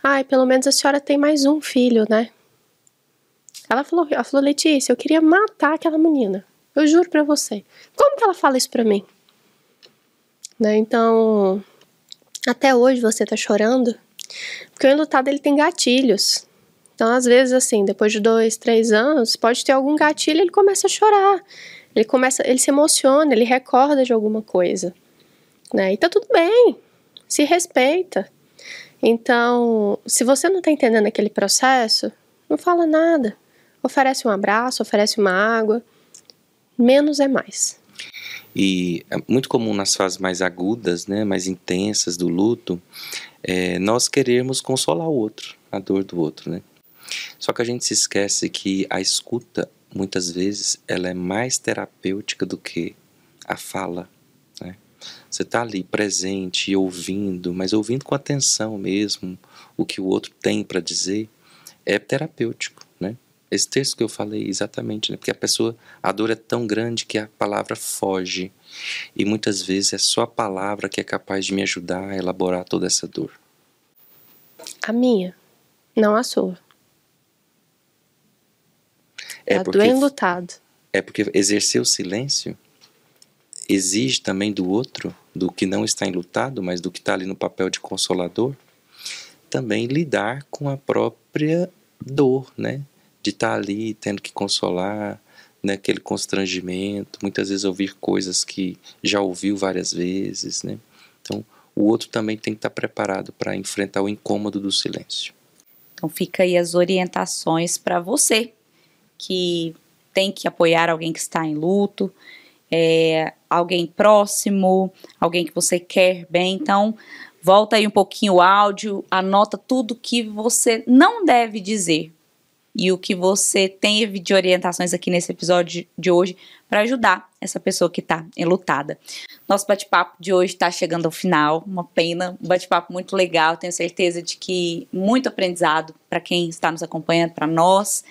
Ai, pelo menos a senhora tem mais um filho, né? Ela falou, ela falou, Letícia, eu queria matar aquela menina. Eu juro pra você. Como que ela fala isso pra mim? Né? Então, até hoje você tá chorando, porque o enlutado ele tem gatilhos. Então, às vezes, assim, depois de dois, três anos, pode ter algum gatilho, ele começa a chorar. Ele começa, ele se emociona, ele recorda de alguma coisa, né? E tá tudo bem, se respeita. Então, se você não tá entendendo aquele processo, não fala nada. Oferece um abraço, oferece uma água. Menos é mais. E é muito comum nas fases mais agudas, né, mais intensas do luto, é, nós queremos consolar o outro, a dor do outro, né? Só que a gente se esquece que a escuta, muitas vezes, ela é mais terapêutica do que a fala, né? Você está ali presente e ouvindo, mas ouvindo com atenção mesmo o que o outro tem para dizer, é terapêutico? Esse texto que eu falei exatamente, né? Porque a pessoa, a dor é tão grande que a palavra foge. E muitas vezes é só a palavra que é capaz de me ajudar a elaborar toda essa dor. A minha, não a sua. É a do porque, enlutado. é porque exercer o silêncio exige também do outro, do que não está enlutado, mas do que está ali no papel de consolador, também lidar com a própria dor, né? De estar ali tendo que consolar, né? aquele constrangimento, muitas vezes ouvir coisas que já ouviu várias vezes, né? Então, o outro também tem que estar preparado para enfrentar o incômodo do silêncio. Então fica aí as orientações para você que tem que apoiar alguém que está em luto, é, alguém próximo, alguém que você quer bem. Então volta aí um pouquinho o áudio, anota tudo que você não deve dizer e o que você tem de orientações aqui nesse episódio de hoje para ajudar essa pessoa que está enlutada. Nosso bate-papo de hoje está chegando ao final, uma pena, um bate-papo muito legal, tenho certeza de que muito aprendizado para quem está nos acompanhando, para nós.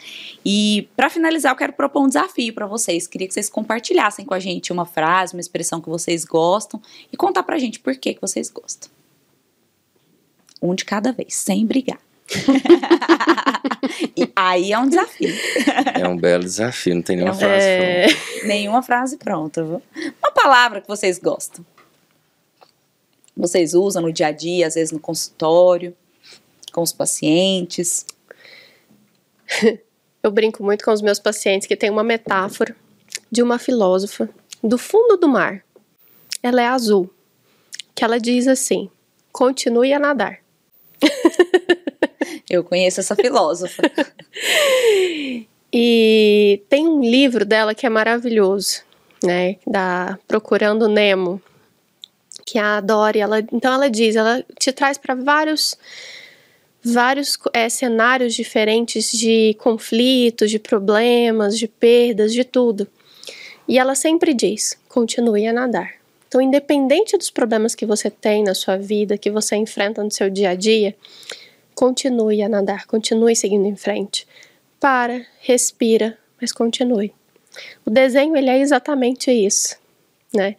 E para finalizar, eu quero propor um desafio para vocês. Queria que vocês compartilhassem com a gente uma frase, uma expressão que vocês gostam e contar para a gente por que, que vocês gostam. Um de cada vez, sem brigar. e aí é um desafio. É um belo desafio, não tem nenhuma É frase É, pronta. Nenhuma frase pronta, viu? Uma palavra que vocês gostam. Vocês usam no dia a dia, às vezes no consultório, com os pacientes. eu brinco muito com os meus pacientes que tem uma metáfora de uma filósofa do fundo do mar. Ela é azul, que ela diz assim: continue a nadar. Eu conheço essa filósofa. E tem um livro dela que é maravilhoso, né? Da Procurando Nemo, que a Dory, ela, então ela diz, ela te traz para vários vários é, cenários diferentes de conflitos, de problemas, de perdas, de tudo. E ela sempre diz: continue a nadar. Então, independente dos problemas que você tem na sua vida, que você enfrenta no seu dia a dia, continue a nadar, continue seguindo em frente. Para, respira, mas continue. O desenho ele é exatamente isso, né?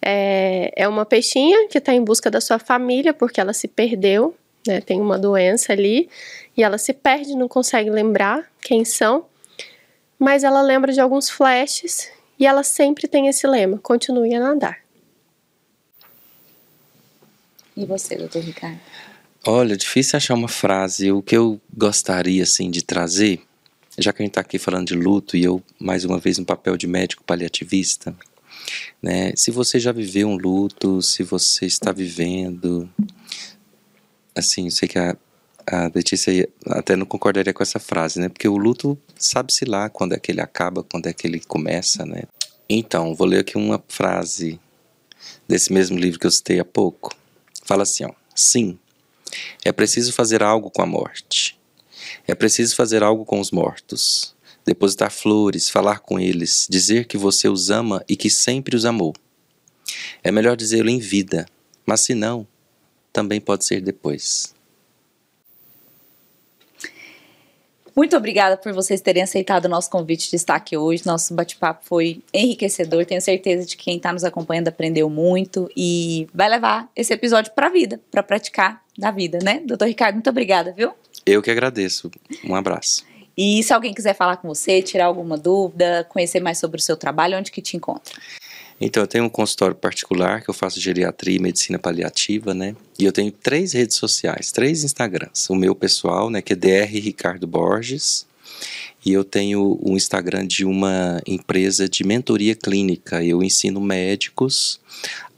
É, é uma peixinha que está em busca da sua família porque ela se perdeu né? Tem uma doença ali e ela se perde, não consegue lembrar quem são, mas ela lembra de alguns flashes e ela sempre tem esse lema: continue a nadar. E você, doutor Ricardo? Olha, difícil achar uma frase. O que eu gostaria, assim, de trazer, já que a gente está aqui falando de luto e eu, mais uma vez, no papel de médico paliativista, né? Se você já viveu um luto, se você está vivendo, assim, eu sei que a, a Letícia até não concordaria com essa frase, né? Porque o luto sabe-se lá quando é que ele acaba, quando é que ele começa, né? Então, vou ler aqui uma frase desse mesmo livro que eu citei há pouco. Fala assim, ó. Sim, é preciso fazer algo com a morte. É preciso fazer algo com os mortos. Depositar flores, falar com eles, dizer que você os ama e que sempre os amou. É melhor dizê-lo em vida, mas se não, também pode ser depois. Muito obrigada por vocês terem aceitado o nosso convite de estar aqui hoje. Nosso bate-papo foi enriquecedor. Tenho certeza de que quem está nos acompanhando aprendeu muito e vai levar esse episódio para a vida, para praticar na vida, né? Doutor Ricardo, muito obrigada, viu? Eu que agradeço. Um abraço. E se alguém quiser falar com você, tirar alguma dúvida, conhecer mais sobre o seu trabalho, onde que te encontra? Então, eu tenho um consultório particular que eu faço geriatria e medicina paliativa, né? E eu tenho três redes sociais, três Instagrams. O meu pessoal, né, que é DR Ricardo Borges. E eu tenho o Instagram de uma empresa de mentoria clínica. Eu ensino médicos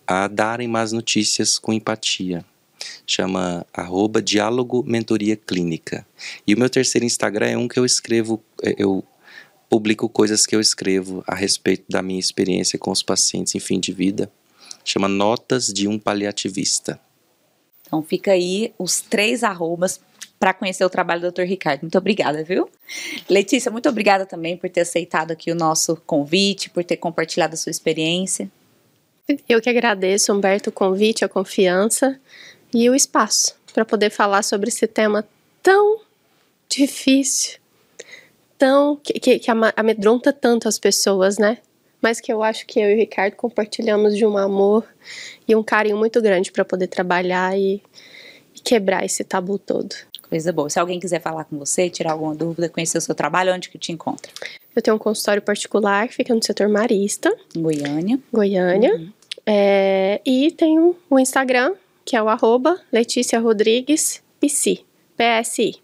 a darem más notícias com empatia. Chama arroba diálogo mentoria clínica. E o meu terceiro Instagram é um que eu escrevo, é, eu publico coisas que eu escrevo a respeito da minha experiência com os pacientes em fim de vida. Chama Notas de um Paliativista. Então fica aí os três arrobas para conhecer o trabalho do Dr. Ricardo. Muito obrigada, viu? Letícia, muito obrigada também por ter aceitado aqui o nosso convite, por ter compartilhado a sua experiência. Eu que agradeço, Humberto, o convite, a confiança e o espaço para poder falar sobre esse tema tão difícil tão. que, que amedronta tanto as pessoas, né? Mas que eu acho que eu e o Ricardo compartilhamos de um amor e um carinho muito grande para poder trabalhar e, e quebrar esse tabu todo. Coisa boa. Se alguém quiser falar com você, tirar alguma dúvida, conhecer o seu trabalho, onde que te encontra? Eu tenho um consultório particular que fica no setor Marista. Goiânia. Goiânia. Uhum. É, e tenho o Instagram, que é o arroba Letícia Rodrigues PSI. PSI.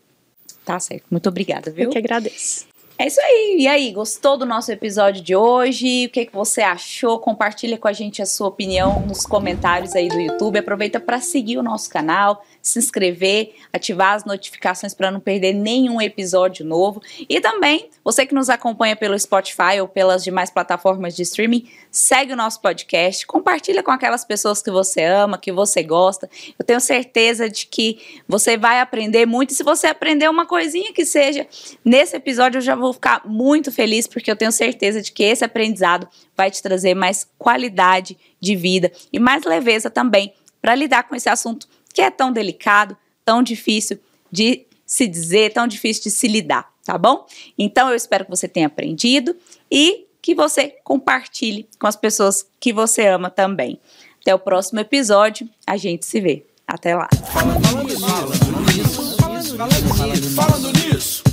Tá certo. Muito obrigada, viu? Eu que agradeço. É isso aí. E aí, gostou do nosso episódio de hoje? O que, que você achou? Compartilha com a gente a sua opinião nos comentários aí do YouTube. Aproveita para seguir o nosso canal, se inscrever, ativar as notificações para não perder nenhum episódio novo. E também, você que nos acompanha pelo Spotify ou pelas demais plataformas de streaming, segue o nosso podcast, compartilha com aquelas pessoas que você ama, que você gosta. Eu tenho certeza de que você vai aprender muito. E se você aprender uma coisinha que seja nesse episódio, eu já vou ficar muito feliz, porque eu tenho certeza de que esse aprendizado vai te trazer mais qualidade de vida e mais leveza também para lidar com esse assunto que é tão delicado, tão difícil de se dizer, tão difícil de se lidar, tá bom? Então eu espero que você tenha aprendido e que você compartilhe com as pessoas que você ama também. Até o próximo episódio, a gente se vê. Até lá. Falando nisso, falando nisso, falando nisso.